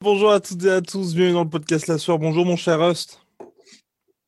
Bonjour à toutes et à tous, bienvenue dans le podcast La Soir. Bonjour mon cher Rust.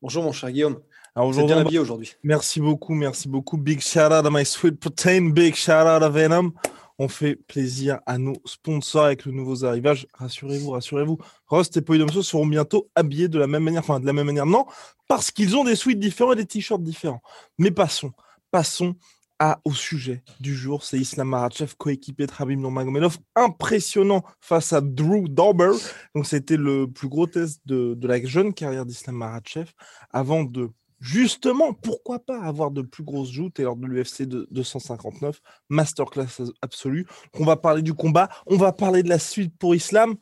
Bonjour mon cher Guillaume. Alors êtes bien aujourd'hui, habillé aujourd'hui. merci beaucoup, merci beaucoup. Big shout out à My Sweet Protein, big shout out à Venom. On fait plaisir à nos sponsors avec le nouveau arrivage. Rassurez-vous, rassurez-vous. Rust et Polydomso seront bientôt habillés de la même manière. Enfin, de la même manière, non, parce qu'ils ont des suites différents et des t-shirts différents. Mais passons, passons à, au sujet du jour. C'est Islam Makhachev, coéquipé de Habib Nurmagomedov. Impressionnant face à Drew Dober. Donc, c'était le plus gros test de, de la jeune carrière d'Islam Makhachev avant de justement, pourquoi pas avoir de plus grosses joutes et lors de l'UFC de 259, masterclass absolue. On va parler du combat, on va parler de la suite pour Islam.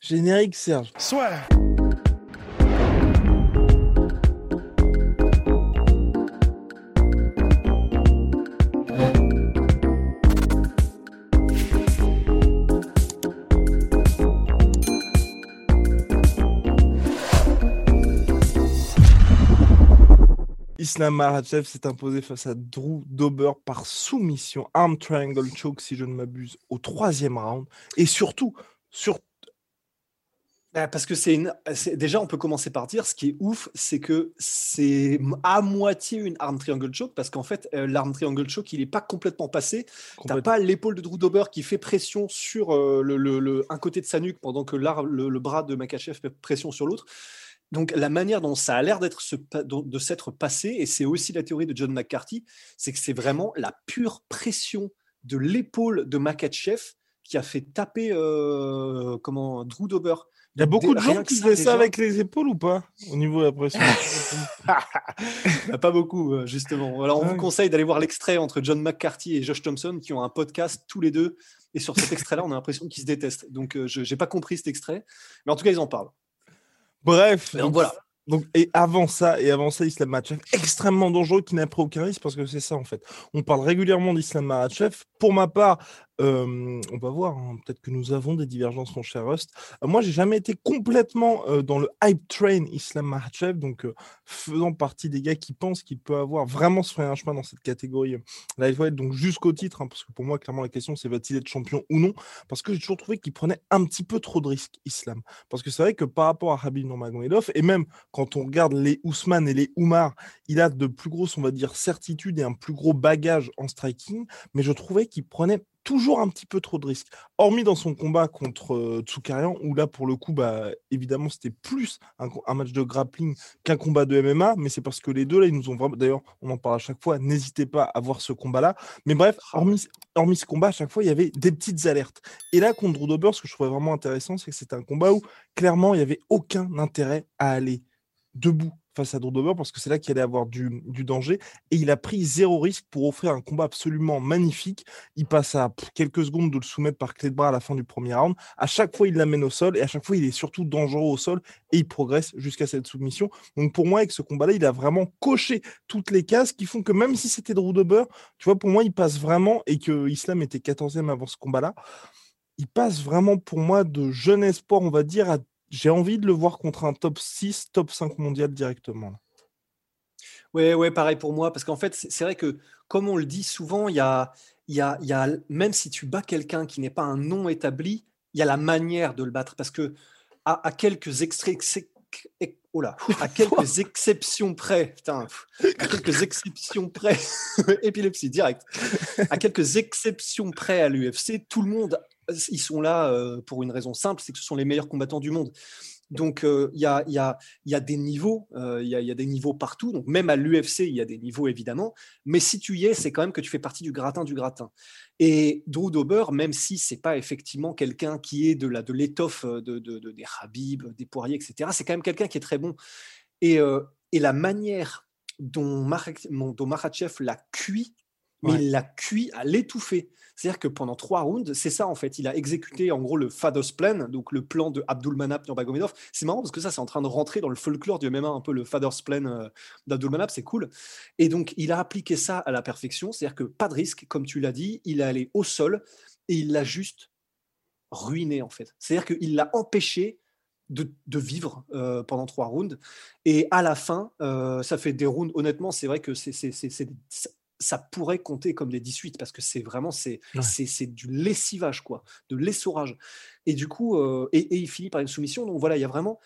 Générique Serge. Soit. Islam Makhachev s'est imposé face à Drew Dober par soumission, arm triangle choke si je ne m'abuse, au troisième round. Et surtout, sur Bah, Parce que c'est une. Déjà, on peut commencer par dire ce qui est ouf, c'est que c'est à moitié une arm triangle choke parce qu'en fait, euh, l'arm triangle choke, il n'est pas complètement passé. T'as complètement- pas l'épaule de Drew Dober qui fait pression sur euh, le, le- le- un côté de sa nuque pendant que le, le bras de Makachev fait pression sur l'autre. Donc la manière dont ça a l'air d'être se de s'être passé, et c'est aussi la théorie de John McCarthy, c'est que c'est vraiment la pure pression de l'épaule de Makachev qui a fait taper euh, comment Drew Dober. Il y a beaucoup de gens qui faisaient ça avec les épaules ou pas Au niveau de la pression? Bah, pas beaucoup, euh, justement. Alors, on Ah vous conseille d'aller voir l'extrait entre John McCarthy et Josh Thompson qui ont un podcast tous les deux. Et sur cet extrait-là, on a l'impression qu'ils se détestent. Donc, euh, je n'ai pas compris cet extrait. Mais en tout cas, ils en parlent. Bref. Donc, voilà. Donc, et avant ça, et avant ça, Islam Makhachev, extrêmement dangereux, qui n'a pris aucun risque, parce que c'est ça, en fait. On parle régulièrement d'Islam Makhachev. Pour ma part, on va voir, hein, peut-être que nous avons des divergences, mon cher Rust. Euh, moi, j'ai jamais été complètement dans le hype train Islam Makhachev, donc faisant partie des gars qui pensent qu'il peut avoir vraiment se un chemin dans cette catégorie lightweight, donc jusqu'au titre, hein, parce que pour moi, clairement, la question, c'est va-t-il être champion ou non? Parce que j'ai toujours trouvé qu'il prenait un petit peu trop de risques, Islam. Parce que c'est vrai que par rapport à Habib Nurmagomedov, et même quand on regarde les Ousmane et les Oumar, il a de plus grosses, on va dire, certitudes et un plus gros bagage en striking, mais je trouvais qu'il prenait toujours un petit peu trop de risques. Hormis dans son combat contre euh, Tsoukayan, où là, pour le coup, bah, évidemment, c'était plus un, match de grappling qu'un combat de MMA, mais c'est parce que les deux, là, ils nous ont vraiment... D'ailleurs, on en parle à chaque fois, n'hésitez pas à voir ce combat-là. Mais bref, hormis, hormis ce combat, à chaque fois, il y avait des petites alertes. Et là, contre Drew Dober, ce que je trouvais vraiment intéressant, c'est que c'était un combat où, clairement, il n'y avait aucun intérêt à aller debout face à Drew parce que c'est là qu'il allait avoir du, danger et il a pris zéro risque pour offrir un combat absolument magnifique. Il passe à quelques secondes de le soumettre par clé de bras à la fin du premier round. À chaque fois, il l'amène au sol et à chaque fois, il est surtout dangereux au sol et il progresse jusqu'à cette soumission. Donc pour moi, avec ce combat-là, il a vraiment coché toutes les cases qui font que même si c'était Drew Dober, tu vois, pour moi, il passe vraiment et que Islam était 14e avant ce combat-là, il passe vraiment pour moi de jeune espoir, on va dire, à j'ai envie de le voir contre un top 6, top 5 mondial directement. Ouais, ouais, pareil pour moi. Parce qu'en fait, c'est vrai que, comme on le dit souvent, il y a, y a, y a, même si tu bats quelqu'un qui n'est pas un nom établi, il y a la manière de le battre. Parce que, à, à quelques extraits. Oh là, à quelques exceptions près, putain, à quelques exceptions près, épilepsie direct, à quelques exceptions près à l'UFC, tout le monde, ils sont là euh, pour une raison simple, c'est que ce sont les meilleurs combattants du monde. Donc, euh, il y, a, y, a, y a des niveaux, il y, a, y, a, des niveaux partout. Donc, même à l'UFC, il y a des niveaux, évidemment. Mais si tu y es, c'est quand même que tu fais partie du gratin du gratin. Et Drew Dober, même si c'est pas effectivement quelqu'un qui est de la de l'étoffe de, de, de, des Habib, des Poiriers, etc., c'est quand même quelqu'un qui est très bon. Et, euh, et la manière dont, Mar dont l'a cuit, mais ouais. il l'a cuit à l'étouffer. C'est-à-dire que pendant trois rounds, c'est ça en fait. Il a exécuté en gros le Fados Plan, donc le plan de Abdulmanap Nurmagomedov. C'est marrant parce que ça, c'est en train de rentrer dans le folklore du MMA, un peu le Fados Plan euh, d'Abdulmanap, c'est cool. Et donc, il a appliqué ça à la perfection. C'est-à-dire que pas de risque, comme tu l'as dit, il est allé au sol et il l'a juste ruiné en fait. C'est-à-dire qu'il l'a empêché de, vivre euh, pendant trois rounds. Et à la fin, euh, ça fait des rounds. Honnêtement, c'est vrai que c'est, ça pourrait compter comme des 18 parce que c'est vraiment c'est, c'est, du lessivage, quoi, de l'essorage. Et du coup, euh, et, il finit par une soumission. Donc voilà, il y a vraiment.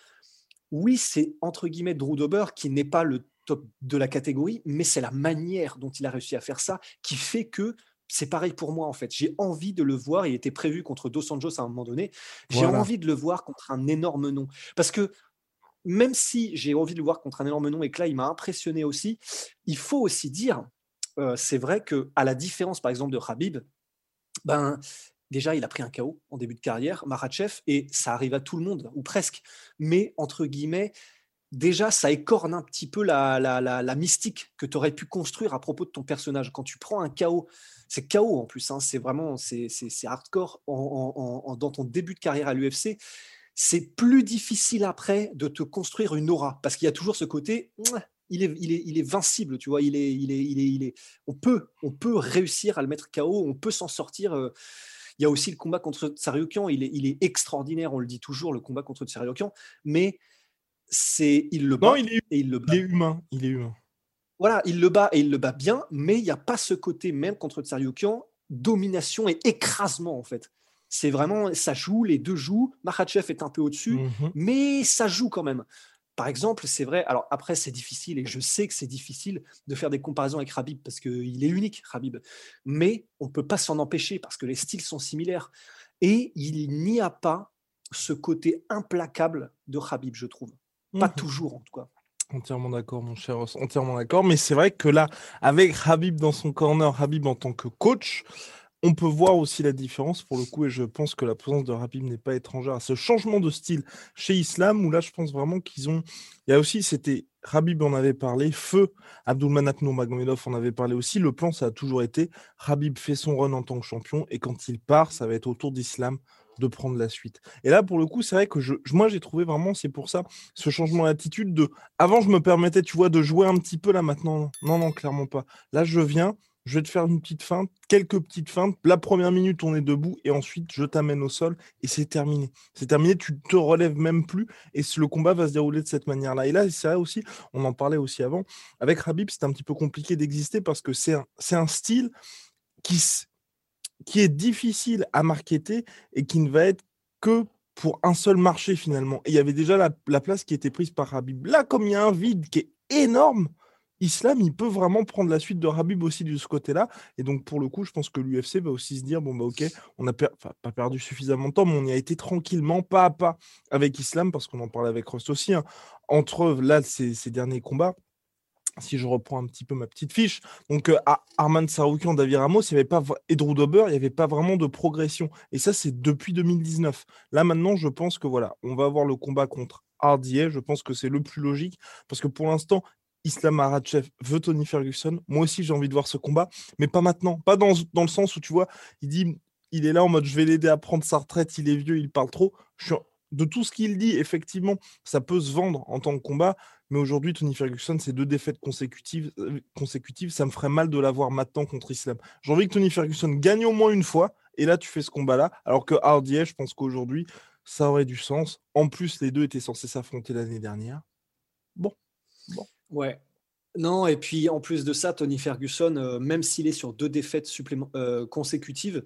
Oui, c'est entre guillemets Drew Dober qui n'est pas le top de la catégorie, mais c'est la manière dont il a réussi à faire ça qui fait que c'est pareil pour moi en fait. J'ai envie de le voir. Il était prévu contre Dos Anjos à un moment donné. J'ai envie de le voir contre un énorme nom. Parce que même si j'ai envie de le voir contre un énorme nom et que là il m'a impressionné aussi, il faut aussi dire, euh, c'est vrai que à la différence par exemple de Habib, ben déjà il a pris un KO en début de carrière, Marachev, et ça arrive à tout le monde ou presque. Mais entre guillemets, déjà, ça écorne un petit peu la, la, mystique que tu aurais pu construire à propos de ton personnage. Quand tu prends un chaos, c'est chaos en plus, hein, c'est vraiment c'est, hardcore dans ton début de carrière à l'UFC. C'est plus difficile après de te construire une aura parce qu'il y a toujours ce côté. Il est, il, est, il est vincible, tu vois. Il est, il est, il est, il est, on peut, on peut réussir à le mettre KO. On peut s'en sortir. Euh. Il y a aussi le combat contre Tsariokian. Il est, il est extraordinaire. On le dit toujours, le combat contre Tsariokian. Mais c'est il le bat il est, et il le bat. humain. Il est humain. Voilà, il le bat et il le bat bien, mais il n'y a pas ce côté même contre Tsaryukian, domination et écrasement en fait. C'est vraiment, ça joue, les deux jouent. Makhachev est un peu au-dessus, mhm. mais ça joue quand même. Par exemple, c'est vrai, alors après c'est difficile et je sais que c'est difficile de faire des comparaisons avec Rabib parce qu'il est unique, Rabib. Mais on ne peut pas s'en empêcher parce que les styles sont similaires. Et il n'y a pas ce côté implacable de Rabib, je trouve. Pas mmh toujours, en tout cas. Entièrement d'accord, mon cher entièrement d'accord. Mais c'est vrai que là, avec Habib dans son corner, Habib en tant que coach, on peut voir aussi la différence pour le coup. Et je pense que la présence de Habib n'est pas étrangère à ce changement de style chez Islam, où là, je pense vraiment qu'ils ont. Il y a aussi, c'était. Habib en avait parlé, Feu, Abdulmanap Magomedov en avait parlé aussi. Le plan, ça a toujours été Habib fait son run en tant que champion, et quand il part, ça va être autour d'Islam de prendre la suite. Et là, pour le coup, c'est vrai que je, moi, j'ai trouvé vraiment, c'est pour ça, ce changement d'attitude de. Avant, je me permettais, tu vois, de jouer un petit peu là maintenant. Non, non, clairement pas. Là, je viens, je vais te faire une petite feinte, quelques petites feintes. La première minute, on est debout et ensuite, je t'amène au sol et c'est terminé. C'est terminé, tu te relèves même plus et le combat va se dérouler de cette manière-là. Et là, c'est vrai aussi, on en parlait aussi avant. Avec Habib, c'est un petit peu compliqué d'exister parce que c'est un, style qui, est difficile à marketer et qui ne va être que pour un seul marché finalement. Et il y avait déjà la, place qui était prise par Habib. Là, comme il y a un vide qui est énorme, Islam, il peut vraiment prendre la suite de Habib aussi de ce côté-là. Et donc, pour le coup, je pense que l'UFC va aussi se dire bon, bah, ok, on n'a pas perdu suffisamment de temps, mais on y a été tranquillement, pas à pas, avec Islam, parce qu'on en parlait avec Rust aussi. Hein. Entre là, ces, derniers combats, si je reprends un petit peu ma petite fiche, donc euh, à Arman Saroukian, David Ramos, il y avait pas et Drew il n'y avait pas vraiment de progression. Et ça, c'est depuis 2019. Là maintenant, je pense que voilà, on va avoir le combat contre Hardier. Je pense que c'est le plus logique parce que pour l'instant, Islam Maratchev veut Tony Ferguson. Moi aussi, j'ai envie de voir ce combat, mais pas maintenant. Pas dans, le sens où tu vois, il dit, il est là en mode je vais l'aider à prendre sa retraite, il est vieux, il parle trop. De tout ce qu'il dit, effectivement, ça peut se vendre en tant que combat. Mais aujourd'hui, Tony Ferguson, c'est deux défaites consécutives, euh, consécutives. Ça me ferait mal de l'avoir maintenant contre Islam. J'ai envie que Tony Ferguson gagne au moins une fois. Et là, tu fais ce combat-là. Alors que Hardy, je pense qu'aujourd'hui, ça aurait du sens. En plus, les deux étaient censés s'affronter l'année dernière. Bon. bon. Ouais. Non, et puis en plus de ça, Tony Ferguson, euh, même s'il est sur deux défaites euh, consécutives,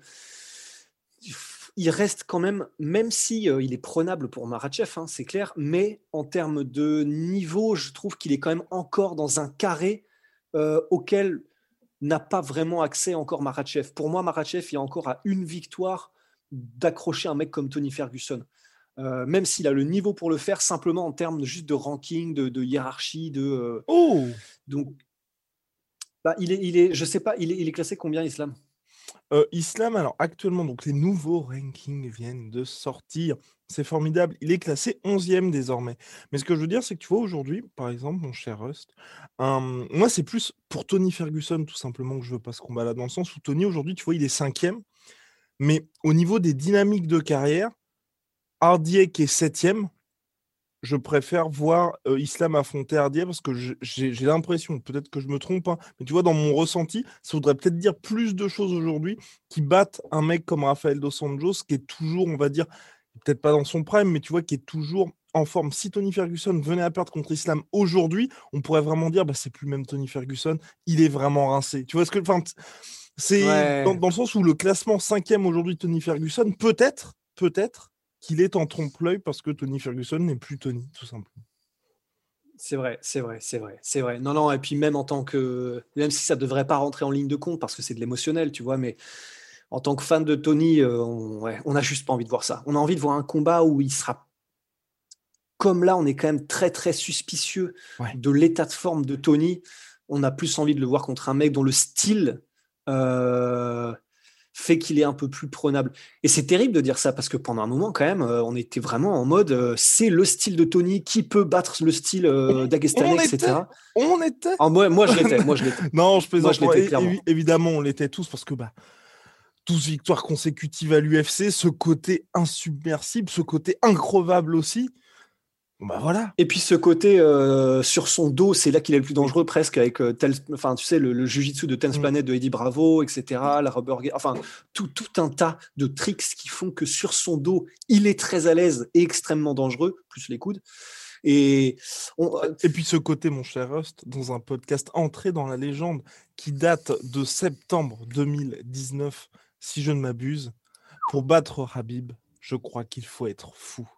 il reste quand même, même si euh, il est prenable pour Marachev, hein, c'est clair, mais en termes de niveau, je trouve qu'il est quand même encore dans un carré auquel n'a pas vraiment accès encore Marachev. Pour moi, Marachev, il y a encore à une victoire d'accrocher un mec comme Tony Ferguson. Euh, même s'il a le niveau pour le faire, simplement en termes juste de ranking, de, hiérarchie, de. oh Donc, bah, il est, il est, je sais pas, il est, il est classé combien, Islam? Euh, Islam, alors actuellement, donc les nouveaux rankings viennent de sortir. C'est formidable. Il est classé 11e désormais. Mais ce que je veux dire, c'est que tu vois, aujourd'hui, par exemple, mon cher Rust, moi, c'est plus pour Tony Ferguson, tout simplement, que je veux pas ce combat-là, dans le sens où Tony, aujourd'hui, tu vois, il est cinquième. Mais au niveau des dynamiques de carrière, Hardiek est septième. Je préfère voir euh, Islam affronter Hardiek parce que j'ai l'impression, peut-être que je me trompe, hein, mais tu vois, dans mon ressenti, ça voudrait peut-être dire plus de choses aujourd'hui qui battent un mec comme Rafael Dos Anjos, qui est toujours, on va dire, peut-être pas dans son prime, mais tu vois, qui est toujours en forme. Si Tony Ferguson venait à perdre contre Islam aujourd'hui, on pourrait vraiment dire, bah, c'est plus même Tony Ferguson, il est vraiment rincé. Tu vois ce que. C'est dans, le sens où le classement cinquième aujourd'hui Tony Ferguson, peut-être, peut-être qu'il est en trompe-l'œil parce que Tony Ferguson n'est plus Tony, tout simplement. C'est vrai, c'est vrai, c'est vrai, c'est vrai. Non, non, et puis même en tant que. Même si ça ne devrait pas rentrer en ligne de compte parce que c'est de l'émotionnel, tu vois, mais en tant que fan de Tony, euh, on, ouais, on a juste pas envie de voir ça. On a envie de voir un combat où il sera. Comme là, on est quand même très, très suspicieux de l'état de forme de Tony. On a plus envie de le voir contre un mec dont le style euh, fait qu'il est un peu plus prenable. Et c'est terrible de dire ça parce que pendant un moment, quand même, euh, on était vraiment en mode c'est le style de Tony qui peut battre le style d'Agestanais, etc. On était. Ah, moi, moi, je l'étais. Moi, je l'étais. non, je plaisante. évidemment, on l'était tous parce que bah, 12 victoires consécutives à l'UFC, ce côté insubmersible, ce côté increvable aussi. Bah voilà. Et puis ce côté euh, sur son dos, c'est là qu'il est le plus dangereux presque avec euh, tel, enfin tu sais le, le jujitsu de Tense mm. Planet de Eddie Bravo, etc. La rubber, enfin tout, tout un tas de tricks qui font que sur son dos, il est très à l'aise et extrêmement dangereux, plus les coudes. Et, euh, et puis ce côté, mon cher Rust, dans un podcast entré dans la légende qui date de septembre 2019 si je ne m'abuse, pour battre Habib, je crois qu'il faut être fou.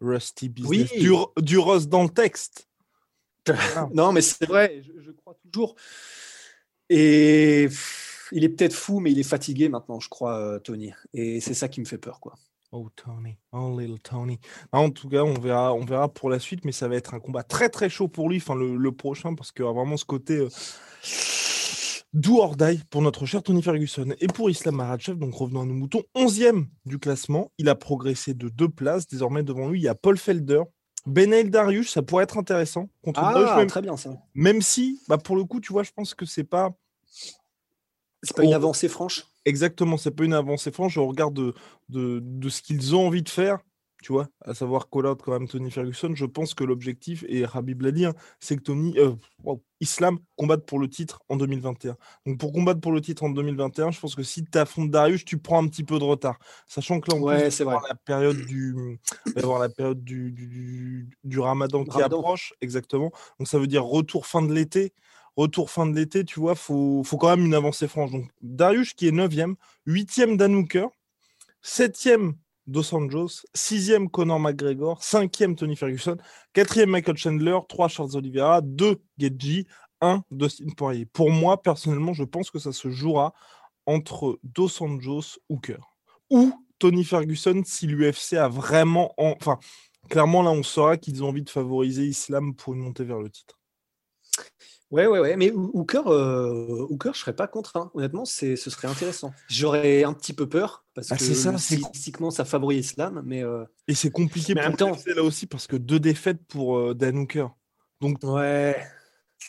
Rusty Business. Du, du Rust dans le texte. non, mais c'est vrai, je, crois toujours. Et il est peut-être fou, mais il est fatigué maintenant, je crois, euh, Tony. Et c'est ça qui me fait peur, quoi. Oh Tony, oh little Tony. en tout cas, on verra, on verra pour la suite, mais ça va être un combat très très chaud pour lui, enfin le, prochain, parce qu'il a vraiment ce côté. Euh, Do or pour notre cher Tony Ferguson. Et pour Islam Makhachev, donc revenons à nos moutons, 11e du classement. Il a progressé de deux places. Désormais, devant lui, il y a Paul Felder. Benel Darius, ça pourrait être intéressant. Contre ah, très bien ça. Même si, bah, pour le coup, tu vois, je pense que c'est pas. C'est pas une avancée franche? Exactement, c'est pas une avancée franche. Au regard de, de, de ce qu'ils ont envie de faire, tu vois, à savoir call out quand même Tony Ferguson, je pense que l'objectif, et Habib l'a dit, hein, c'est que Tony, euh, Islam combatte pour le titre en 2021. Donc pour combattre pour le titre en 2021, je pense que si tu affrontes Darius, tu prends un petit peu de retard. Sachant que là, on ouais, c'est la période du, avoir la période du, du, Ramadan qui approche, exactement. Donc ça veut dire retour fin de l'été. Retour fin de l'été, tu vois, faut, faut quand même une avancée franche. Donc Darius qui est 9e, 8e Dan Hooker, 7e Dos Anjos, sixième Conor McGregor, cinquième Tony Ferguson, quatrième Michael Chandler, trois Charles Oliveira, deux Gedji, un Dustin Poirier. Pour moi, personnellement, je pense que ça se jouera entre Dos Anjos Hooker ou Tony Ferguson si l'UFC a vraiment... Enfin, clairement, là, on saura qu'ils ont envie de favoriser Islam pour une montée vers le titre. Ouais, ouais, ouais. Mais Hooker, euh, Hooker je serais pas contre. Hein. Honnêtement, ce serait intéressant. J'aurais un petit peu peur parce ah, que ça, stylistiquement, ça favorise Islam. Mais, euh, Et c'est compliqué pour temps... là aussi parce que deux défaites pour euh, Dan Hooker. Donc... Ouais.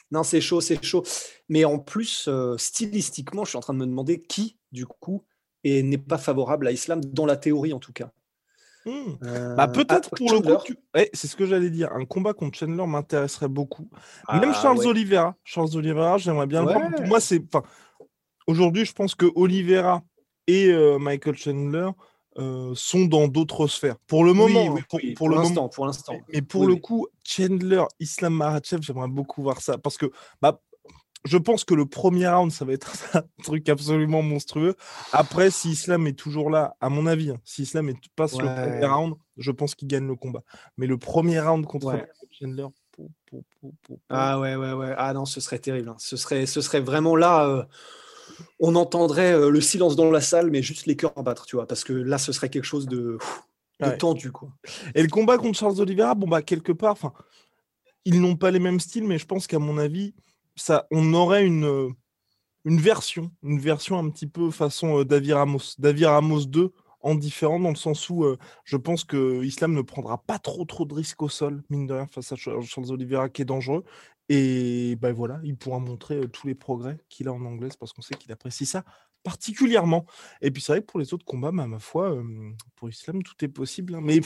Non, c'est chaud, c'est chaud. Mais en plus, euh, stylistiquement, je suis en train de me demander qui, du coup, n'est pas favorable à Islam, dans la théorie en tout cas. Hmm. Euh, bah, peut-être pour le coup, c'est ce que j'allais dire. Un combat contre Chandler m'intéresserait beaucoup. Même ah, Charles Oliveira. Charles Oliveira, j'aimerais bien le voir. Pour moi, c'est. Aujourd'hui, je pense que Oliveira et euh, Michael Chandler euh, sont dans d'autres sphères. Pour le moment. pour, pour, l'instant. Pour l'instant. Mais pour le coup, Chandler, Islam Makhachev, j'aimerais beaucoup voir ça. Parce que bah, je pense que le premier round, ça va être un truc absolument monstrueux. Après, si Islam est toujours là, à mon avis, hein, si Islam est, passe le premier round, je pense qu'il gagne le combat. Mais le premier round contre Chandler. ah ouais, ouais, ouais. Ah non, ce serait terrible. Hein. Ce, serait, ce serait vraiment là. Euh, on entendrait euh, le silence dans la salle, mais juste les cœurs battre, tu vois. Parce que là, ce serait quelque chose de, tendu, quoi. Et le combat contre Charles Oliveira, bon, bah, quelque part, enfin, ils n'ont pas les mêmes styles, mais je pense qu'à mon avis, ça, on aurait une, euh, une version, une version un petit peu façon euh, David Ramos, David Ramos 2 en différent dans le sens où euh, je pense que Islam ne prendra pas trop trop de risques au sol, mine de rien, face à Charles Oliveira qui est dangereux. Et ben voilà, il pourra montrer tous les progrès qu'il a en anglaise parce qu'on sait qu'il apprécie ça particulièrement. Et puis c'est vrai que pour les autres combats, bah, ma foi, pour Islam, tout est possible. Hein. Mais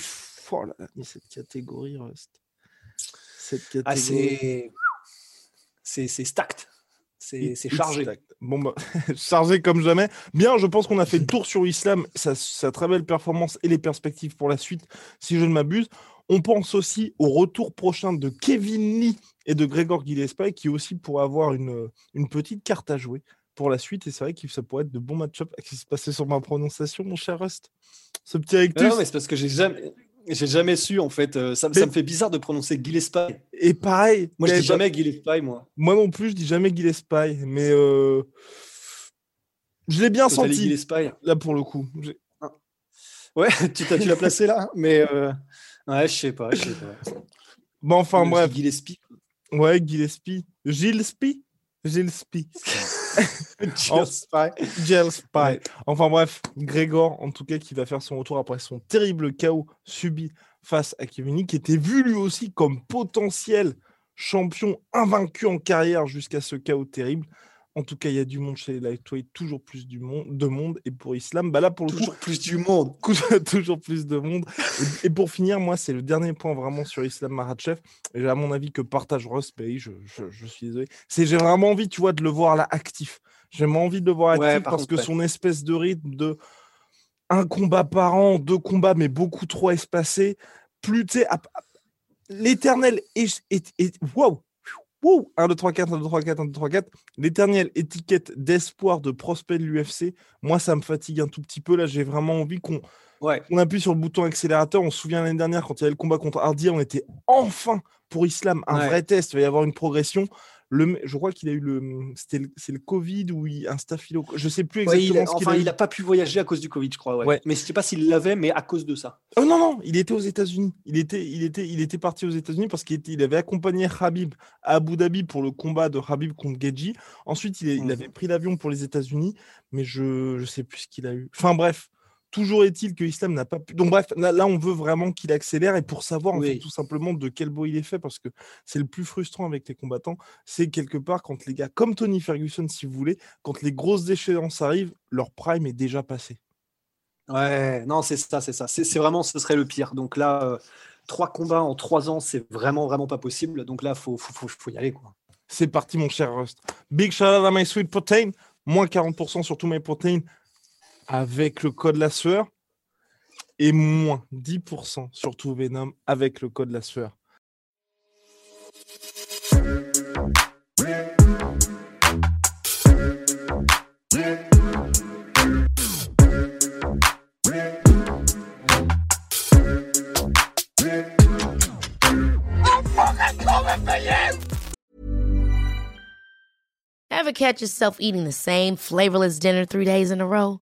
oh là, cette catégorie reste. Cette ah, catégorie. C'est stacked. C'est chargé. Bon, bah, chargé comme jamais. Bien, je pense qu'on a fait le tour sur Islam, sa, sa, très belle performance et les perspectives pour la suite, si je ne m'abuse. On pense aussi au retour prochain de Kevin Lee et de Gregor Gillespie, qui aussi pourrait avoir une, une petite carte à jouer pour la suite. Et c'est vrai que ça pourrait être de bons match-up. Qu'est-ce qui se passait sur ma prononciation, mon cher Rust? Ce petit rectus. Non, mais c'est parce que j'ai jamais. J'ai jamais su en fait. Euh, ça, ça, me fait bizarre de prononcer Gillespie. Et pareil. Moi, je dis jamais Gillespie, moi. Moi non plus, je dis jamais Gillespie. Mais euh... je l'ai bien senti. Gillespie. Là, pour le coup. Ah. Ouais, tu l'as placé là. Mais euh... ouais, je sais pas. Je sais pas. Bon, enfin, bref. Gillespie. Ouais, Gillespie. Gillespie Gillespie. Spy. Enfin bref, Grégor, en tout cas, qui va faire son retour après son terrible chaos subi face à Kevin qui était vu lui aussi comme potentiel champion invaincu en carrière jusqu'à ce chaos terrible. En tout cas, il y a du monde chez les lightweight, toujours plus du monde, de monde. Et pour Islam, bah là, pour le toujours plus du monde. toujours plus de monde. Et, pour finir, moi, c'est le dernier point vraiment sur Islam Maratchev. Et à mon avis que partage Ross Pay, je, je, suis désolé. C'est j'ai vraiment envie, tu vois, de le voir là actif. J'ai vraiment envie de le voir actif parce que son espèce de rythme de un combat par an, deux combats, mais beaucoup trop espacés. Plus, tu sais, l'éternel est, est, est, wow, 1, 2, 3, 4, 1, 2, 3, 4, 1, 2, 3, 4. L'éternelle étiquette d'espoir de prospect de l'UFC, moi, ça me fatigue un tout petit peu. Là, j'ai vraiment envie qu'on on appuie sur le bouton accélérateur. On se souvient l'année dernière, quand il y avait le combat contre Hardy, on était enfin pour Islam, un vrai test. Il va y avoir une progression je crois qu'il a eu le, c'est le, Covid ou un staphylo, je sais plus exactement. ce enfin, il n'a pas pu voyager à cause du Covid, je crois. Ouais. Mais je sais pas s'il l'avait, mais à cause de ça. Oh non non, il était aux États-Unis. Il était, il était, il était parti aux États-Unis parce qu'il il avait accompagné Habib à Abu Dhabi pour le combat de Habib contre Geji. Ensuite, il, il mhm. avait pris l'avion pour les États-Unis, mais je, je sais plus ce qu'il a eu. Enfin bref. Toujours est-il que l'islam n'a pas pu. Donc, bref, là, on veut vraiment qu'il accélère et pour savoir en fait, tout simplement de quel beau il est fait, parce que c'est le plus frustrant avec les combattants, c'est quelque part quand les gars, comme Tony Ferguson, si vous voulez, quand les grosses échéances arrivent, leur prime est déjà passé. Ouais, non, c'est ça, c'est ça. C'est vraiment, ce serait le pire. Donc là, euh, trois combats en trois ans, c'est vraiment, vraiment pas possible. Donc là, faut, faut, faut, y aller. quoi. C'est parti, mon cher Rust. Big shout out à My Sweet Protein. Moins 40% sur tous mes protéines avec le code la sueur et moins 10% sur tout Venom avec le code la sueur. Ever catch yourself eating the same flavorless dinner three days in a row?